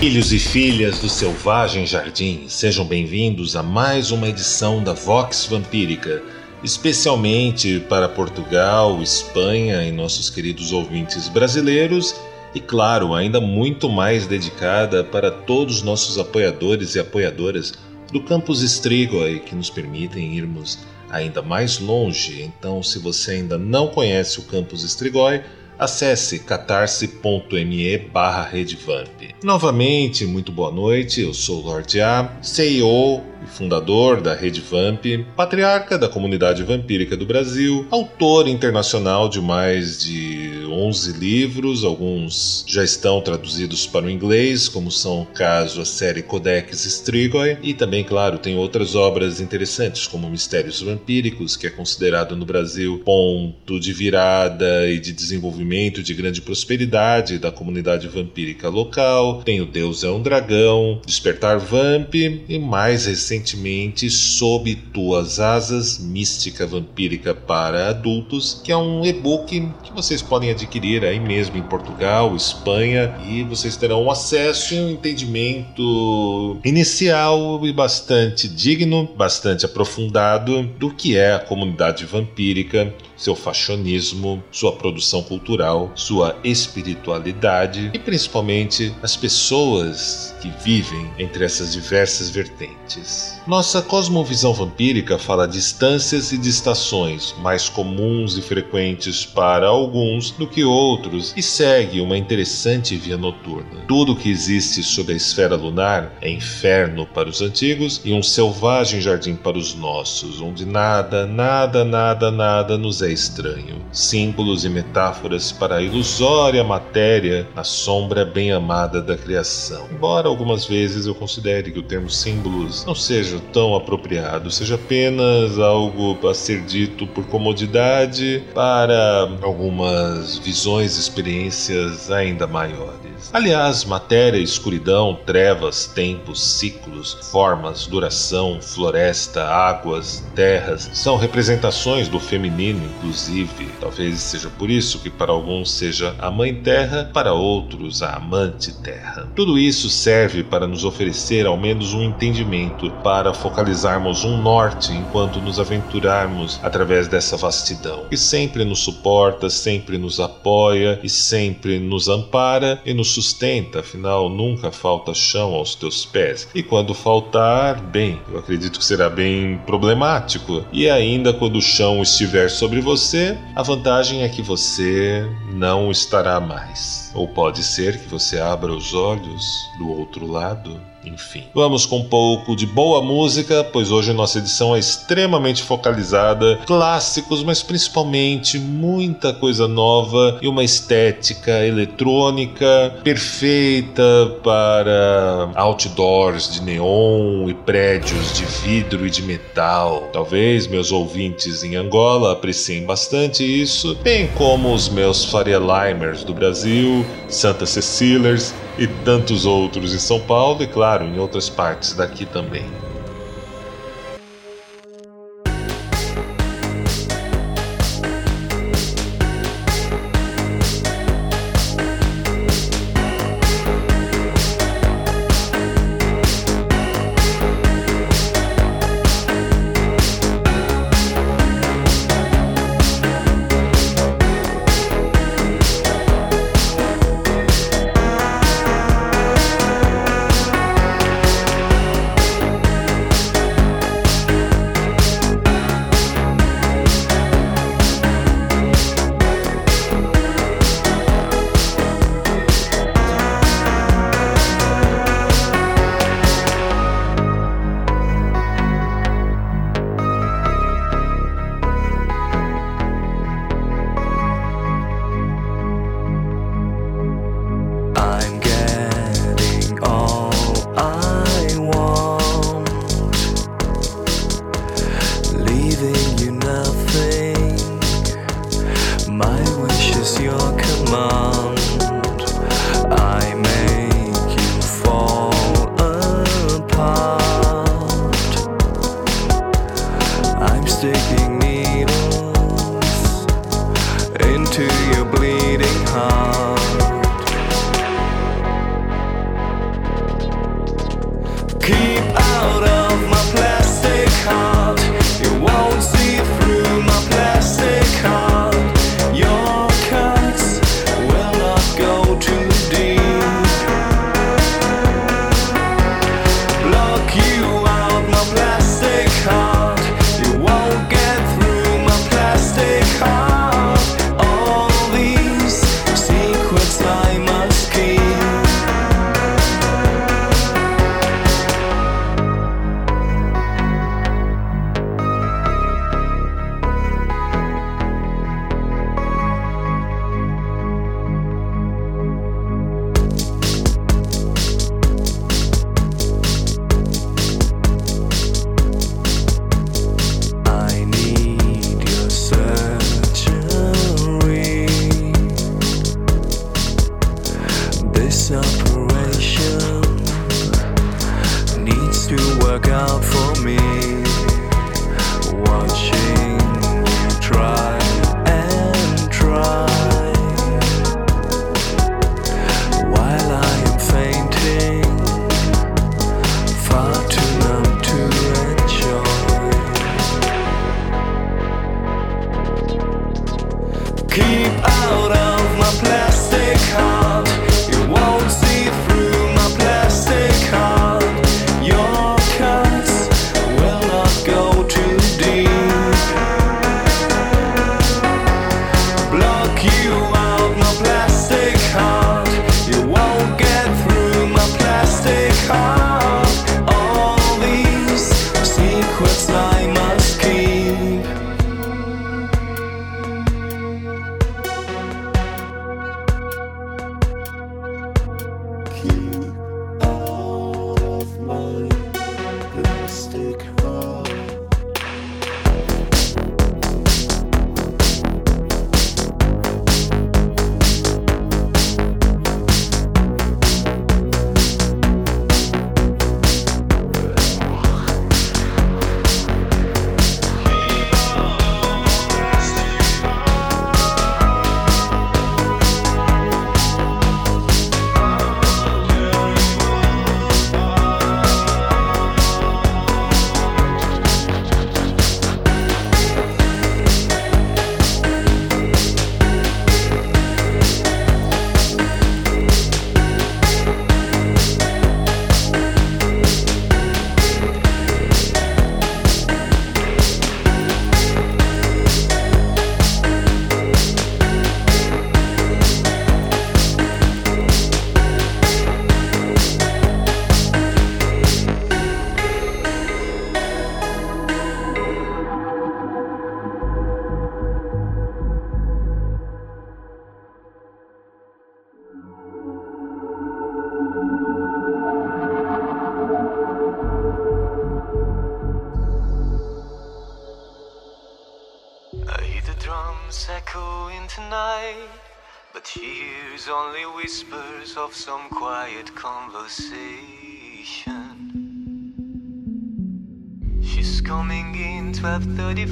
Filhos e filhas do Selvagem Jardim, sejam bem-vindos a mais uma edição da Vox Vampírica, especialmente para Portugal, Espanha e nossos queridos ouvintes brasileiros, e claro, ainda muito mais dedicada para todos os nossos apoiadores e apoiadoras do Campus Strigoi que nos permitem irmos ainda mais longe. Então, se você ainda não conhece o Campus Strigoi, acesse catarse.me barra redvamp. Novamente, muito boa noite, eu sou o Lord A, CEO e fundador da Rede Vamp, patriarca da comunidade vampírica do Brasil, autor internacional de mais de 11 livros, alguns já estão traduzidos para o inglês, como são o caso a série Codex Strigoi, e também, claro, tem outras obras interessantes, como Mistérios Vampíricos, que é considerado no Brasil ponto de virada e de desenvolvimento de grande prosperidade da comunidade vampírica local, tem o Deus é um Dragão, Despertar Vamp e mais recentemente recentemente Sob Tuas Asas Mística Vampírica para Adultos, que é um e-book que vocês podem adquirir aí mesmo em Portugal, Espanha, e vocês terão acesso e um entendimento inicial e bastante digno, bastante aprofundado do que é a comunidade vampírica seu fashionismo, sua produção cultural, sua espiritualidade e principalmente as pessoas que vivem entre essas diversas vertentes. Nossa cosmovisão vampírica fala de distâncias e de estações, mais comuns e frequentes para alguns do que outros, e segue uma interessante via noturna. Tudo que existe sob a esfera lunar é inferno para os antigos e um selvagem jardim para os nossos, onde nada, nada, nada, nada nos é estranho. Símbolos e metáforas para a ilusória matéria na sombra bem amada da criação. Embora algumas vezes eu considere que o termo símbolos não seja tão apropriado, seja apenas algo a ser dito por comodidade para algumas visões e experiências ainda maiores. Aliás, matéria, escuridão, trevas, tempos, ciclos, formas, duração, floresta, águas, terras são representações do feminino, inclusive. Talvez seja por isso que para alguns seja a mãe terra, para outros a amante terra. Tudo isso serve para nos oferecer ao menos um entendimento para focalizarmos um norte enquanto nos aventurarmos através dessa vastidão, que sempre nos suporta, sempre nos apoia e sempre nos ampara e nos sustenta, afinal nunca falta chão aos teus pés. E quando faltar, bem, eu acredito que será bem problemático. E ainda quando o chão estiver sobre você, a vantagem é que você não estará mais. Ou pode ser que você abra os olhos do outro lado enfim. Vamos com um pouco de boa música, pois hoje nossa edição é extremamente focalizada, clássicos, mas principalmente muita coisa nova e uma estética eletrônica perfeita para outdoors de neon e prédios de vidro e de metal. Talvez meus ouvintes em Angola apreciem bastante isso, bem como os meus Faria Limers do Brasil, Santa Cecilers e tantos outros em São Paulo e, claro, em outras partes daqui também.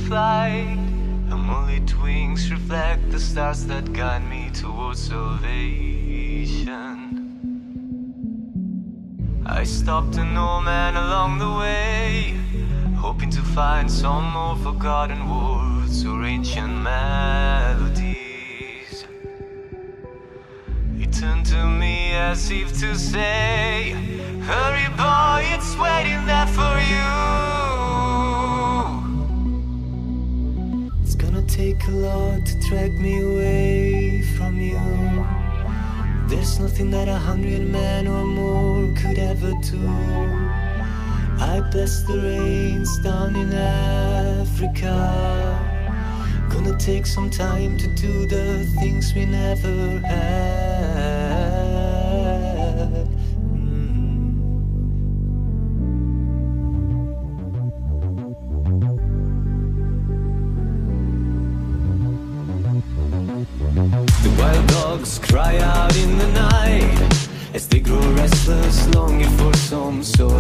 Flight. Her moonlit wings reflect the stars that guide me towards salvation. I stopped an old man along the way, hoping to find some more forgotten words or ancient melodies. He turned to me as if to say, Hurry, boy, it's waiting there for you. Gonna take a lot to drag me away from you. There's nothing that a hundred men or more could ever do. I bless the rains down in Africa. Gonna take some time to do the things we never had. Out in the night as they grow restless, longing for some solitary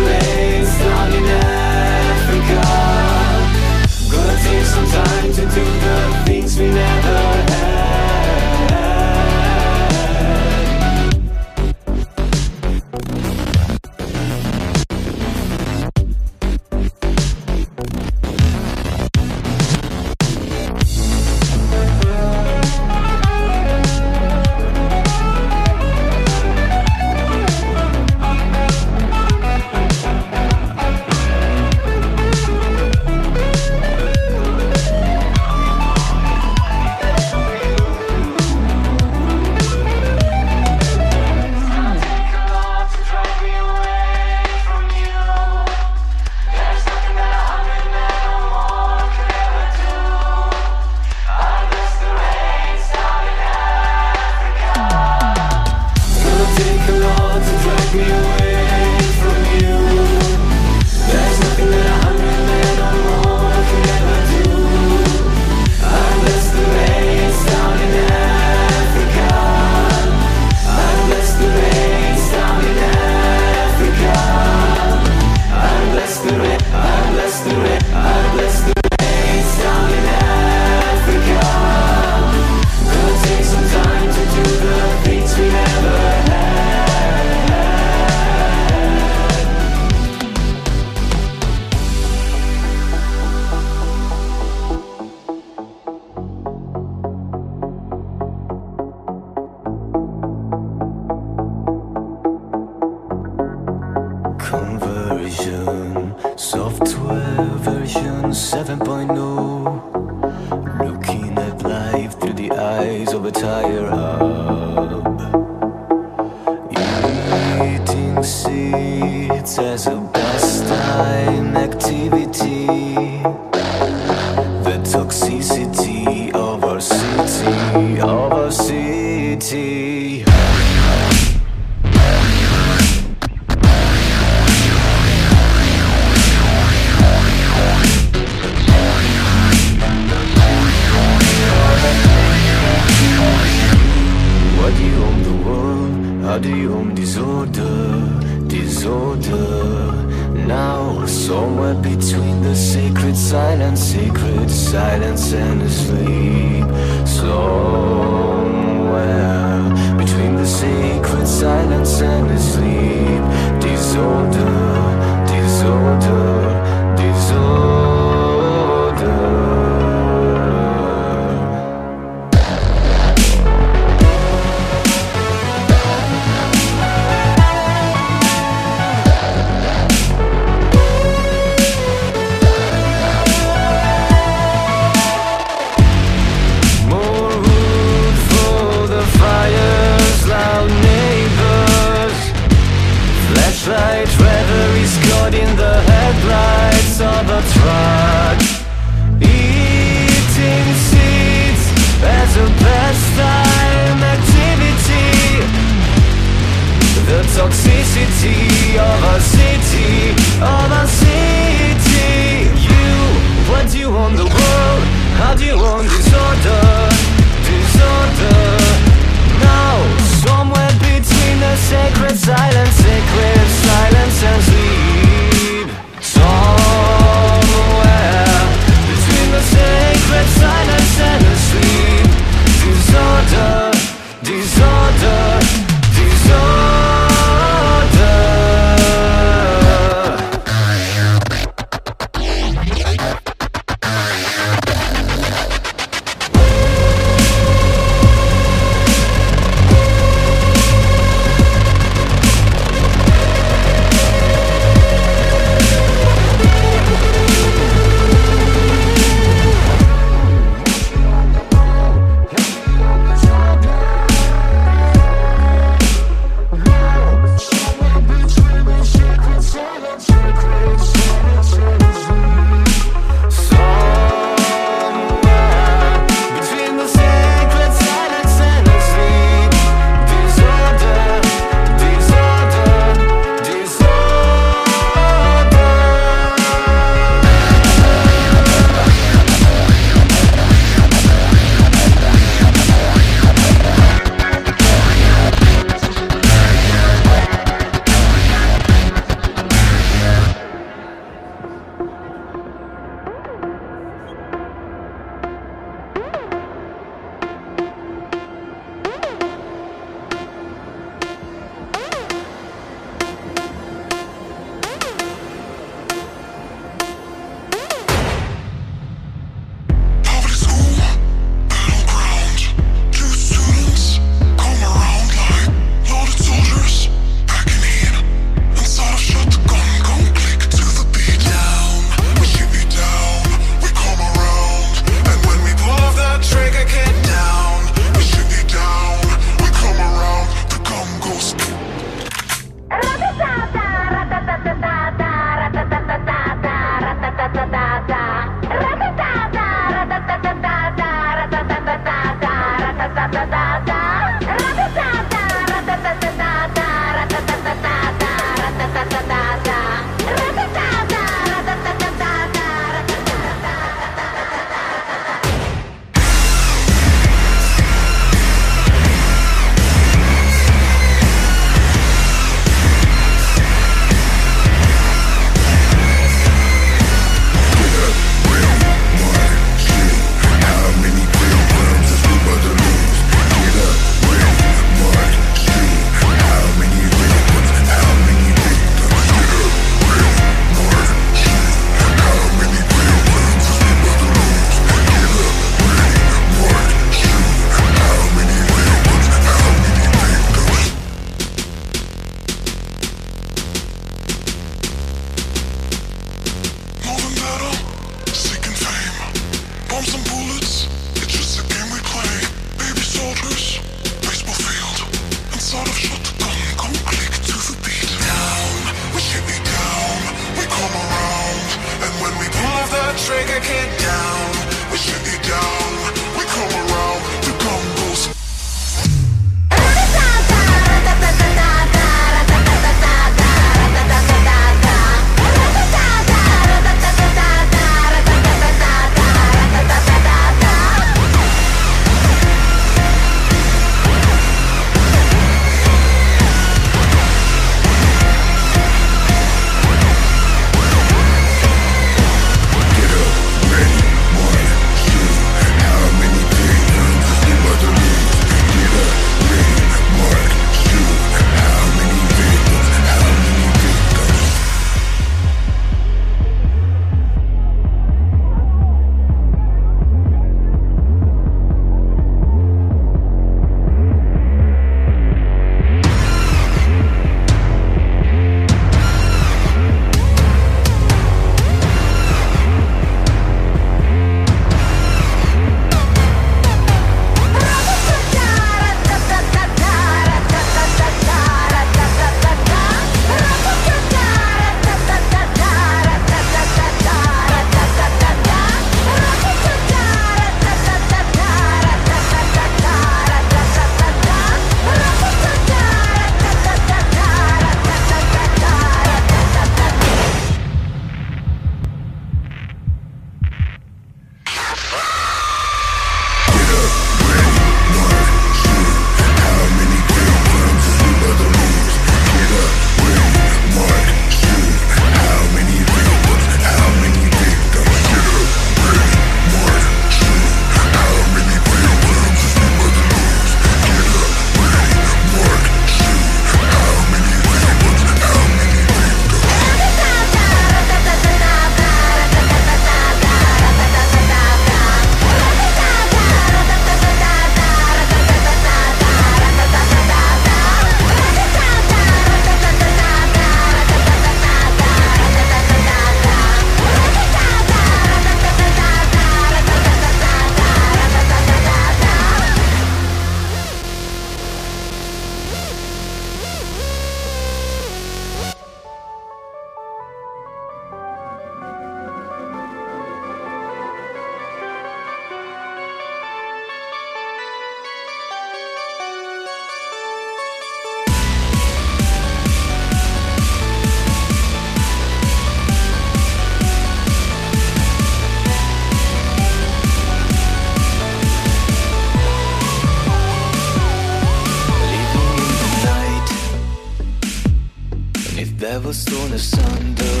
If ever torn asunder,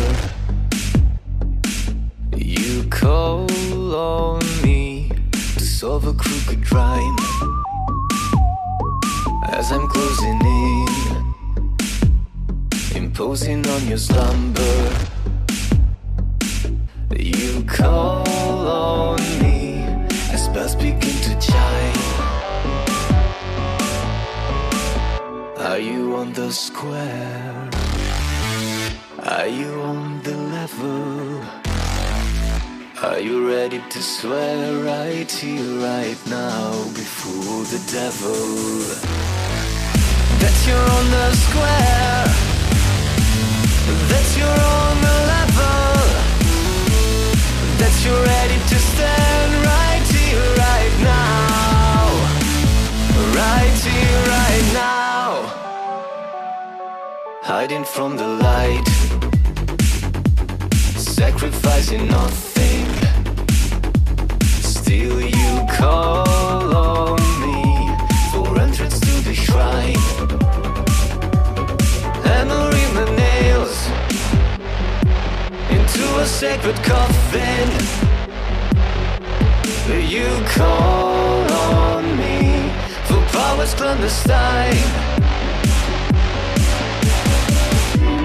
you call on me to solve a crooked rhyme. As I'm closing in, imposing on your slumber, you call on me as bells begin to chime. Are you on the square? Are you on the level? Are you ready to swear right here, right now, before the devil? That you're on the square, that you're on the level, that you're ready to stand right here, right now, right here, right now hiding from the light, sacrificing nothing. Still, you call on me for entrance to the shrine. Hammering the nails into a sacred coffin. You call on me for powers clandestine.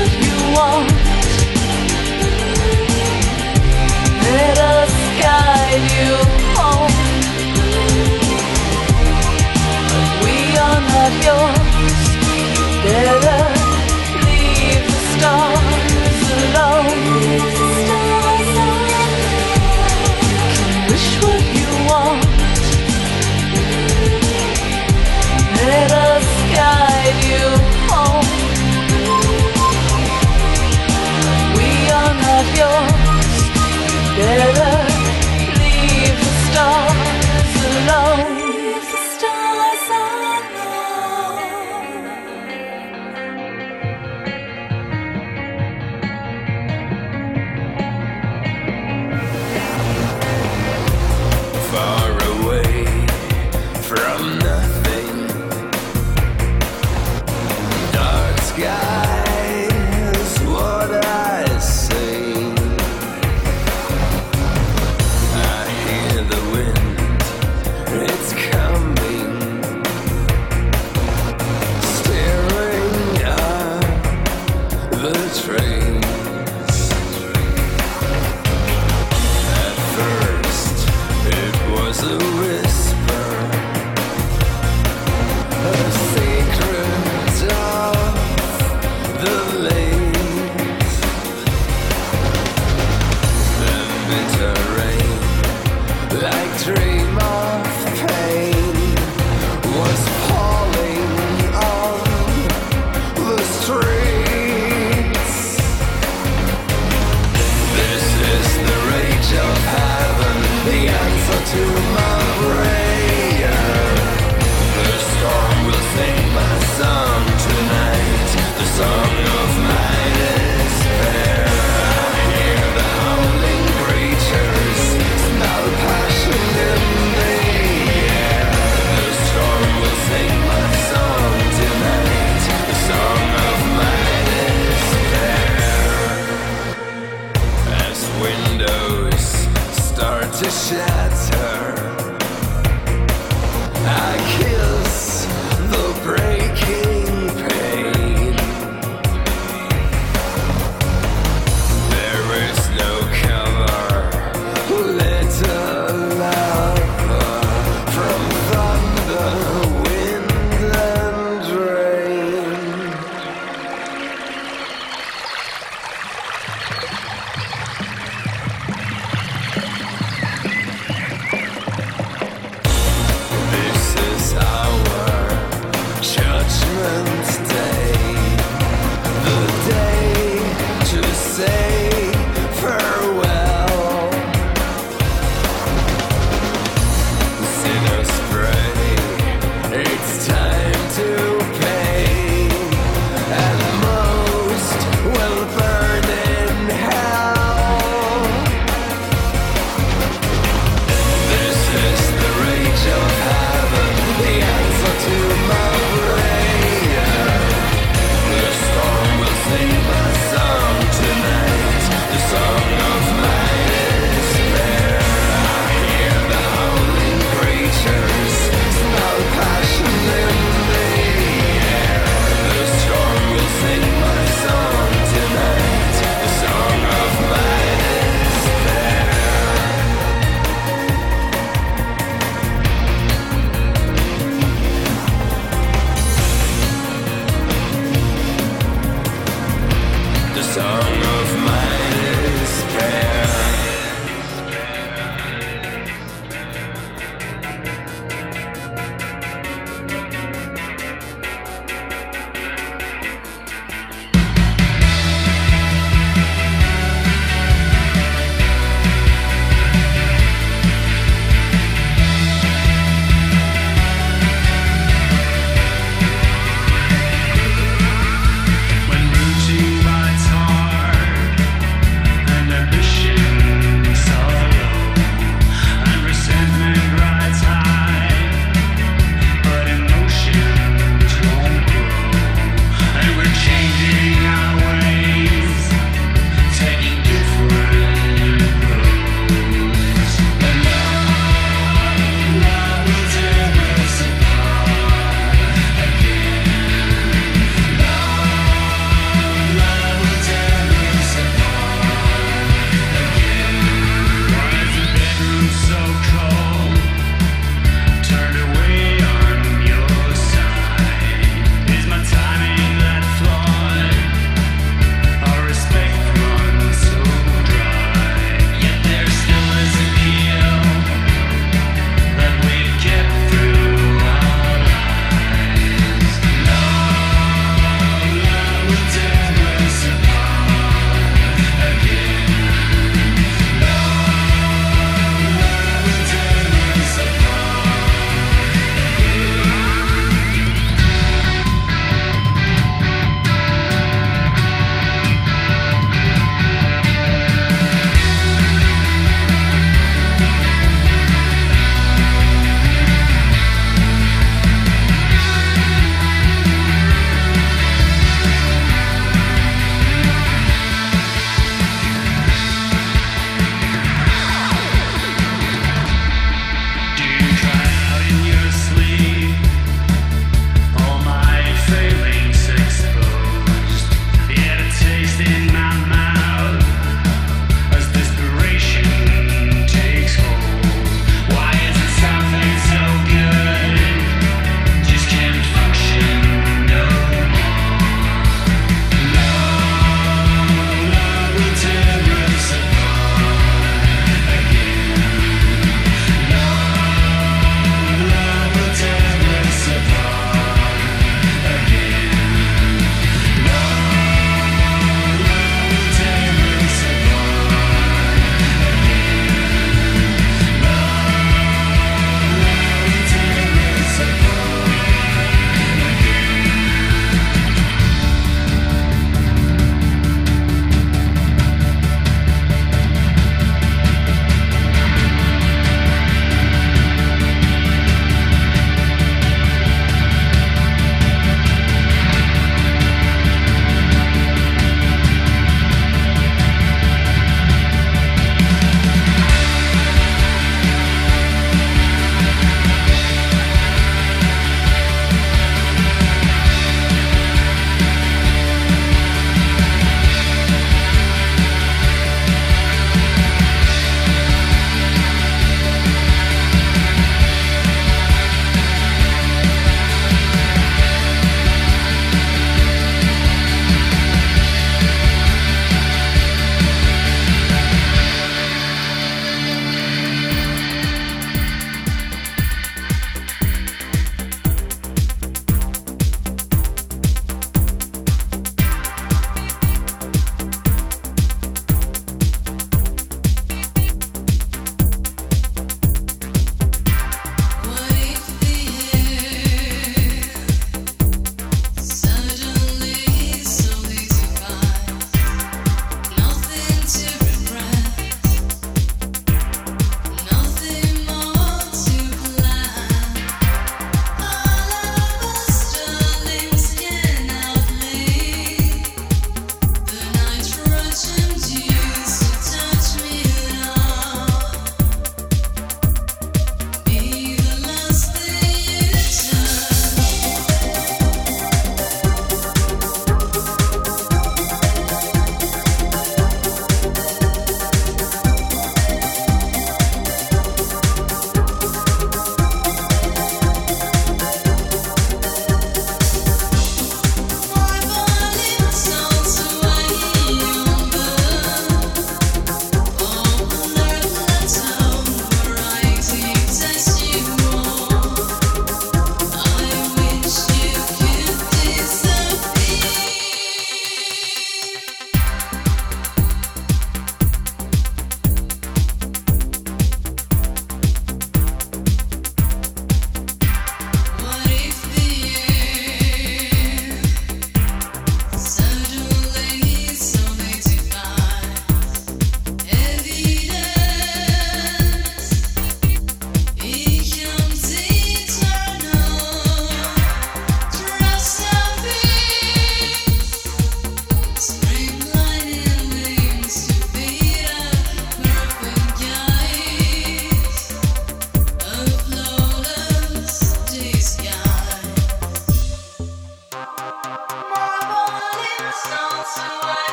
of heaven.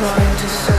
going to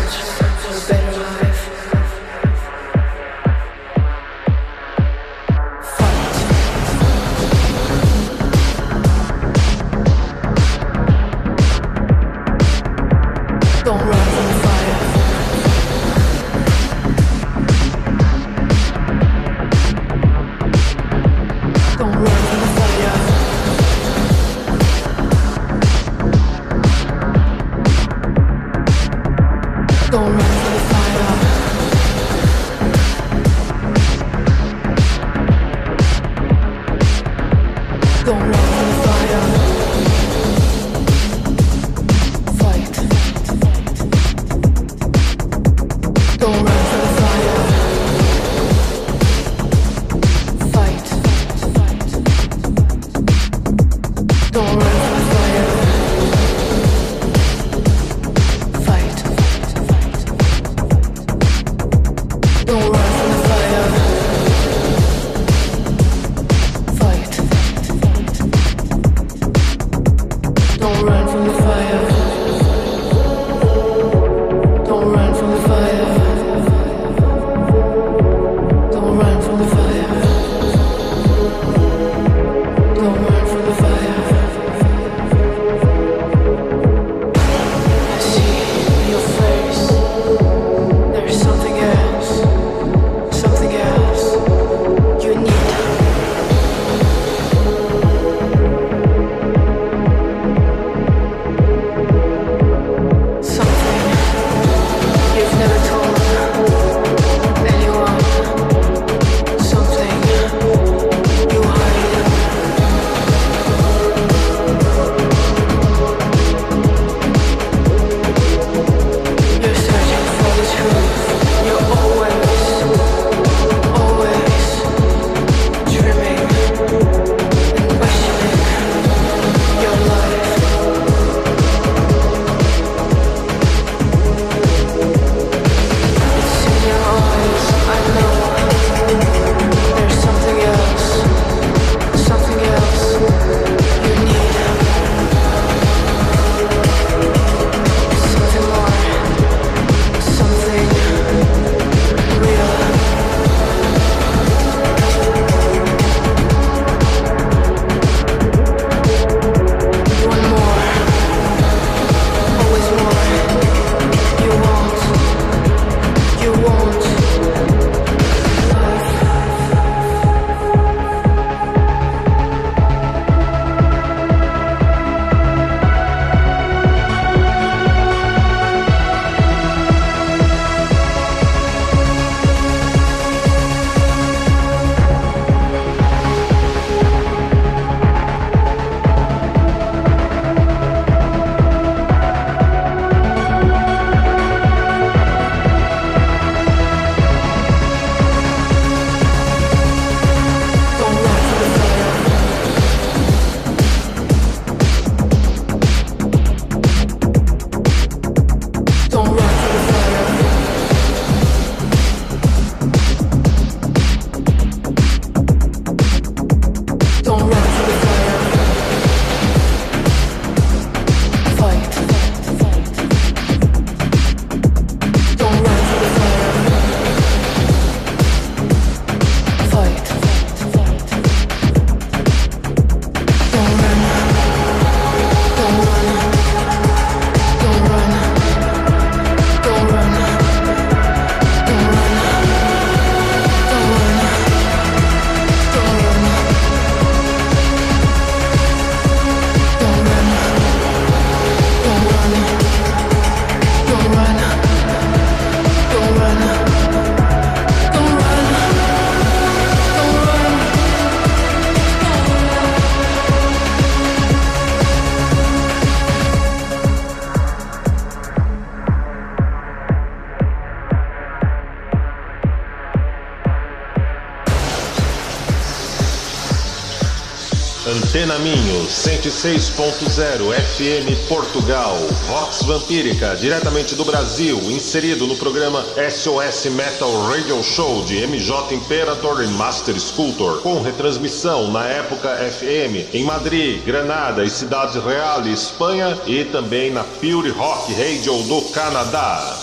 106.0 FM Portugal, Vox Vampírica, diretamente do Brasil, inserido no programa SOS Metal Radio Show de MJ Imperator e Master Sculptor, com retransmissão na época FM em Madrid, Granada e Cidade Real, Espanha e também na Pure Rock Radio do Canadá.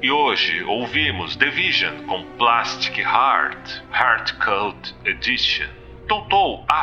E hoje ouvimos Division com Plastic Heart, Heart Cult Edition.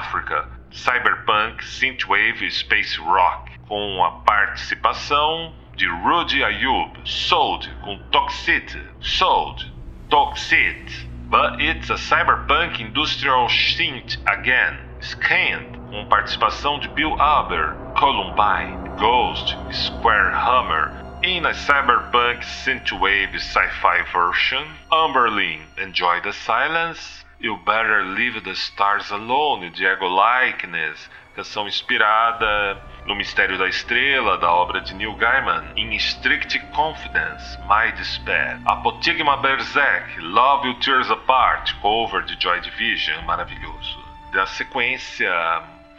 Africa, Cyberpunk Synthwave Space Rock, com a participação de Rudy Ayub. Sold com Toxit, Sold, Toxit. But it's a cyberpunk industrial synth again. Scanned, com participação de Bill Aber, Columbine, Ghost, Square Hammer, in a cyberpunk synthwave sci-fi version, Umberlin, Enjoy the Silence, You Better Leave the Stars Alone, Diego Likeness, canção inspirada no Mistério da Estrela, da obra de Neil Gaiman, In Strict Confidence, My Despair, Apotigma Berserk, Love You Tears Apart, cover de Joy Division, maravilhoso. Da sequência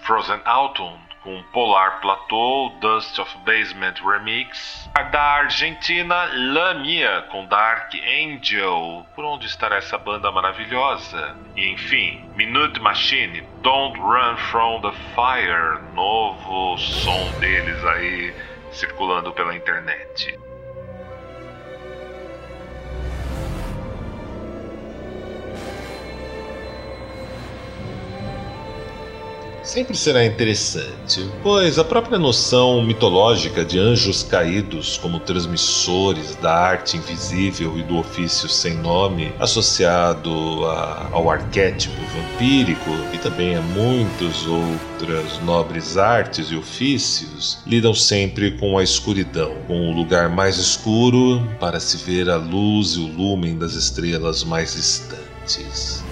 Frozen Autumn, com Polar Plateau, Dust of Basement Remix. Da Argentina, Lamia, com Dark Angel. Por onde estará essa banda maravilhosa? E enfim, Minute Machine, Don't Run From the Fire. Novo som deles aí circulando pela internet. Sempre será interessante, pois a própria noção mitológica de anjos caídos como transmissores da arte invisível e do ofício sem nome, associado a, ao arquétipo vampírico e também a muitas outras nobres artes e ofícios, lidam sempre com a escuridão, com o lugar mais escuro para se ver a luz e o lumen das estrelas mais distantes.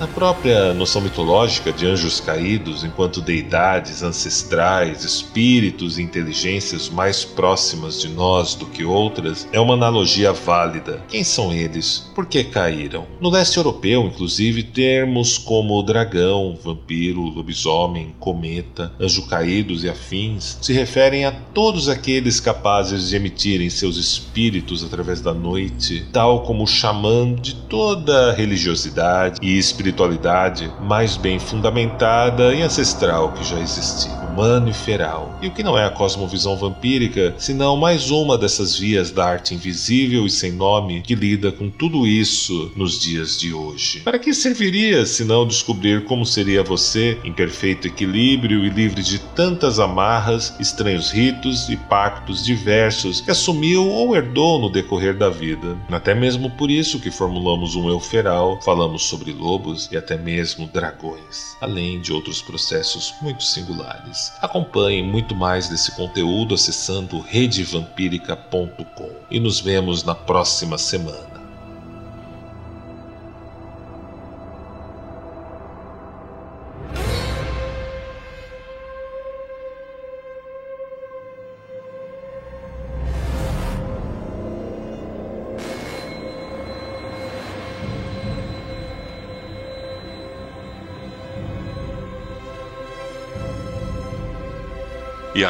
Na própria noção mitológica de anjos caídos, enquanto deidades ancestrais, espíritos e inteligências mais próximas de nós do que outras, é uma analogia válida. Quem são eles? Por que caíram? No leste europeu, inclusive, termos como dragão, vampiro, lobisomem, cometa, anjo caídos e afins se referem a todos aqueles capazes de emitirem seus espíritos através da noite, tal como o xamã de toda religiosidade e espiritualidade mais bem fundamentada e ancestral que já existia, humano e feral. E o que não é a cosmovisão vampírica, senão mais uma dessas vias da arte invisível e sem nome que lida com tudo isso nos dias de hoje? Para que serviria se não descobrir como seria você em perfeito equilíbrio e livre de tantas amarras, estranhos ritos e pactos diversos que assumiu ou herdou no decorrer da vida? Até mesmo por isso que formulamos um eu feral, falamos sobre lobos e até mesmo dragões, além de outros processos muito singulares. Acompanhe muito mais desse conteúdo acessando redevampírica.com e nos vemos na próxima semana.